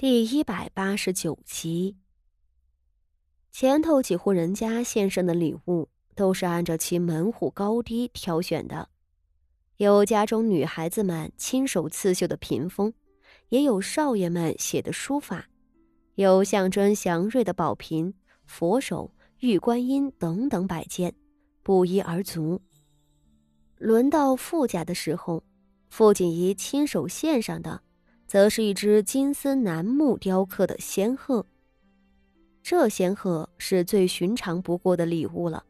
第一百八十九集。前头几户人家献上的礼物都是按照其门户高低挑选的，有家中女孩子们亲手刺绣的屏风，也有少爷们写的书法，有象征祥瑞的宝瓶、佛手、玉观音等等摆件，不一而足。轮到傅家的时候，傅锦仪亲手献上的。则是一只金丝楠木雕刻的仙鹤。这仙鹤是最寻常不过的礼物了。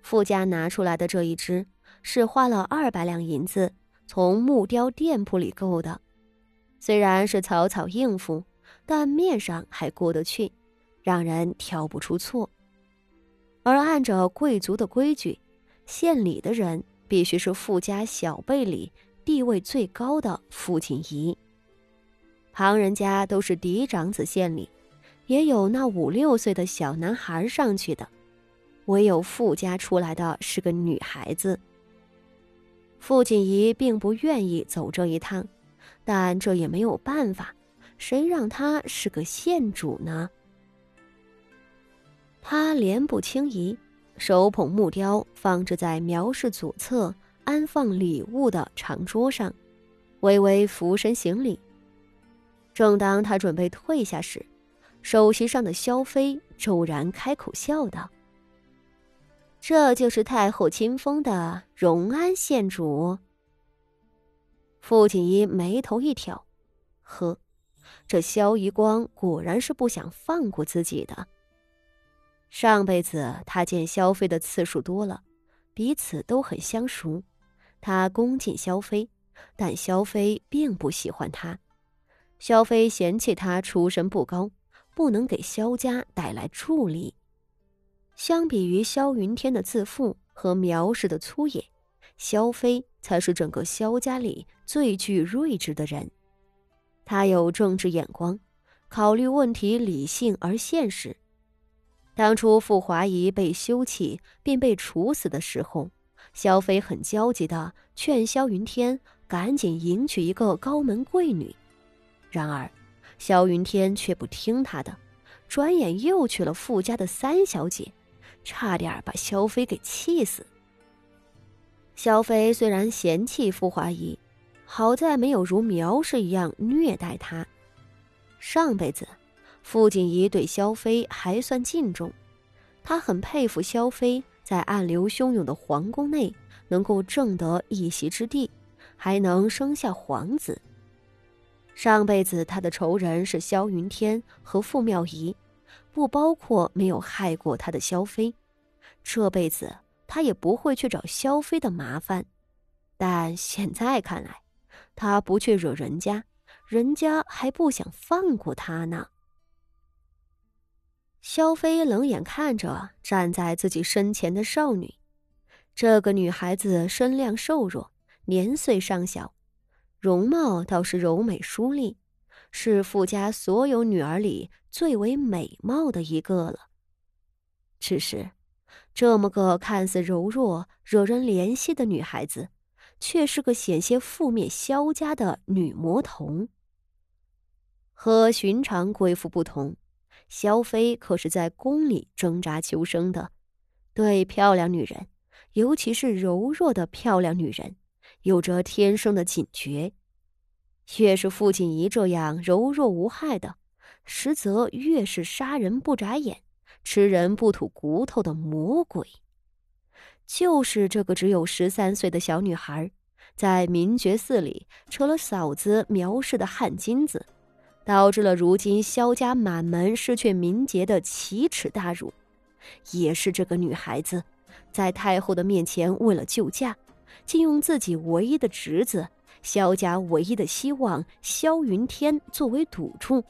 富家拿出来的这一只，是花了二百两银子从木雕店铺里购的。虽然是草草应付，但面上还过得去，让人挑不出错。而按照贵族的规矩，献礼的人必须是富家小辈里地位最高的傅锦仪。旁人家都是嫡长子献礼，也有那五六岁的小男孩上去的，唯有富家出来的是个女孩子。傅锦仪并不愿意走这一趟，但这也没有办法，谁让她是个县主呢？他莲步轻移，手捧木雕，放置在苗氏左侧安放礼物的长桌上，微微俯身行礼。正当他准备退下时，首席上的萧妃骤然开口笑道：“这就是太后亲封的荣安县主。”傅锦衣眉头一挑，呵，这萧夷光果然是不想放过自己的。上辈子他见萧妃的次数多了，彼此都很相熟，他恭敬萧妃，但萧妃并不喜欢他。萧妃嫌弃他出身不高，不能给萧家带来助力。相比于萧云天的自负和苗氏的粗野，萧妃才是整个萧家里最具睿智的人。他有政治眼光，考虑问题理性而现实。当初傅华仪被休弃并被处死的时候，萧妃很焦急的劝萧云天赶紧迎娶一个高门贵女。然而，萧云天却不听他的，转眼又娶了傅家的三小姐，差点把萧妃给气死。萧妃虽然嫌弃傅华仪，好在没有如苗氏一样虐待她。上辈子，傅锦仪对萧妃还算敬重，他很佩服萧妃在暗流汹涌的皇宫内能够挣得一席之地，还能生下皇子。上辈子他的仇人是萧云天和傅妙仪，不包括没有害过他的萧妃。这辈子他也不会去找萧妃的麻烦，但现在看来，他不去惹人家，人家还不想放过他呢。萧妃冷眼看着站在自己身前的少女，这个女孩子身量瘦弱，年岁尚小。容貌倒是柔美淑丽，是傅家所有女儿里最为美貌的一个了。只是，这么个看似柔弱、惹人怜惜的女孩子，却是个险些覆灭萧家的女魔童。和寻常贵妇不同，萧妃可是在宫里挣扎求生的，对漂亮女人，尤其是柔弱的漂亮女人。有着天生的警觉，越是傅锦仪这样柔弱无害的，实则越是杀人不眨眼、吃人不吐骨头的魔鬼。就是这个只有十三岁的小女孩，在明觉寺里扯了嫂子苗氏的汗金子，导致了如今萧家满门失去名节的奇耻大辱。也是这个女孩子，在太后的面前为了救驾。竟用自己唯一的侄子，萧家唯一的希望萧云天作为赌注，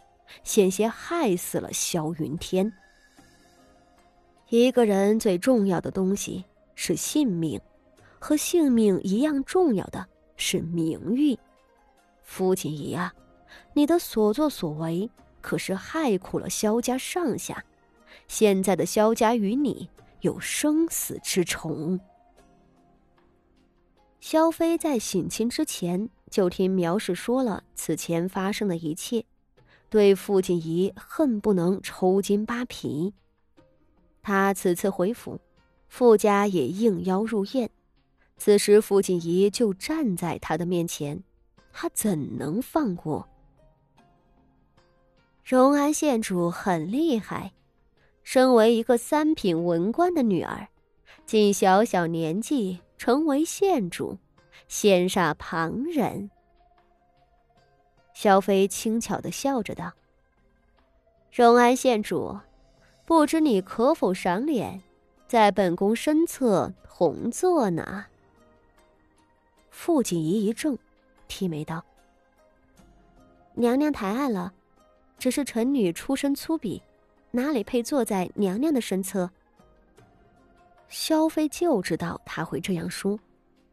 险些害死了萧云天。一个人最重要的东西是性命，和性命一样重要的是名誉。父亲爷啊，你的所作所为可是害苦了萧家上下，现在的萧家与你有生死之仇。萧妃在省亲之前就听苗氏说了此前发生的一切，对傅锦仪恨不能抽筋扒皮。他此次回府，傅家也应邀入宴。此时傅锦仪就站在他的面前，他怎能放过？荣安县主很厉害，身为一个三品文官的女儿，竟小小年纪成为县主，羡煞旁人。萧妃轻巧的笑着道：“荣安县主，不知你可否赏脸，在本宫身侧同坐呢？”傅锦仪一怔，提眉道：“娘娘抬爱了，只是臣女出身粗鄙，哪里配坐在娘娘的身侧？”萧妃就知道他会这样说，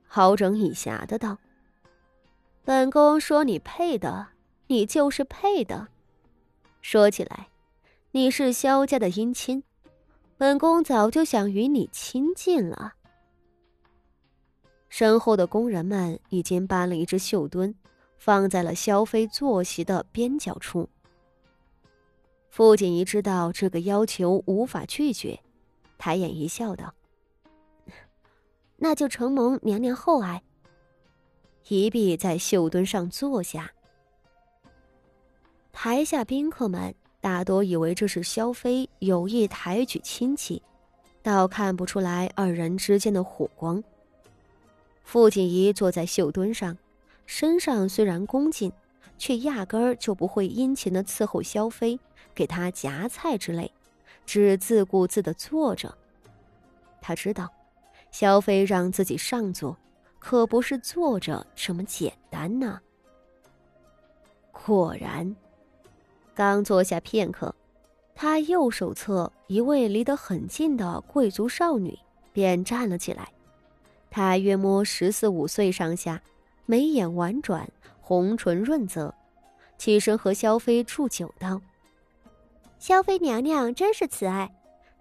好整以暇的道：“本宫说你配的。”你就是配的。说起来，你是萧家的姻亲，本宫早就想与你亲近了。身后的宫人们已经搬了一只绣墩，放在了萧妃坐席的边角处。傅锦仪知道这个要求无法拒绝，抬眼一笑，道：“那就承蒙娘娘厚爱。”一臂在绣墩上坐下。台下宾客们大多以为这是萧妃有意抬举亲戚，倒看不出来二人之间的火光。傅锦仪坐在绣墩上，身上虽然恭敬，却压根儿就不会殷勤的伺候萧妃，给她夹菜之类，只自顾自的坐着。他知道，萧妃让自己上座，可不是坐着这么简单呐。果然。刚坐下片刻，他右手侧一位离得很近的贵族少女便站了起来。她约摸十四五岁上下，眉眼婉转，红唇润泽，起身和萧妃祝酒道：“萧妃娘娘真是慈爱，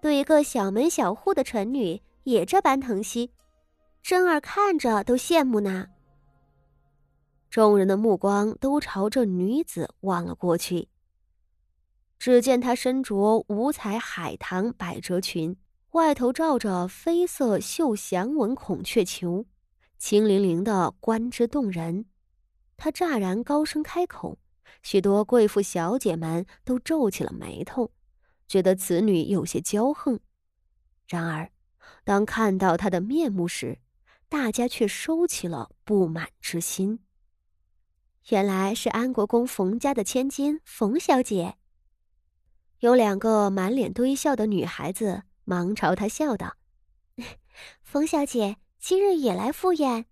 对一个小门小户的臣女也这般疼惜，真儿看着都羡慕呢。”众人的目光都朝这女子望了过去。只见她身着五彩海棠百褶裙，外头罩着绯色绣祥纹孔雀球，清灵灵的，观之动人。她乍然高声开口，许多贵妇小姐们都皱起了眉头，觉得此女有些骄横。然而，当看到她的面目时，大家却收起了不满之心。原来是安国公冯家的千金冯小姐。有两个满脸堆笑的女孩子忙朝她笑道：“ 冯小姐今日也来赴宴。”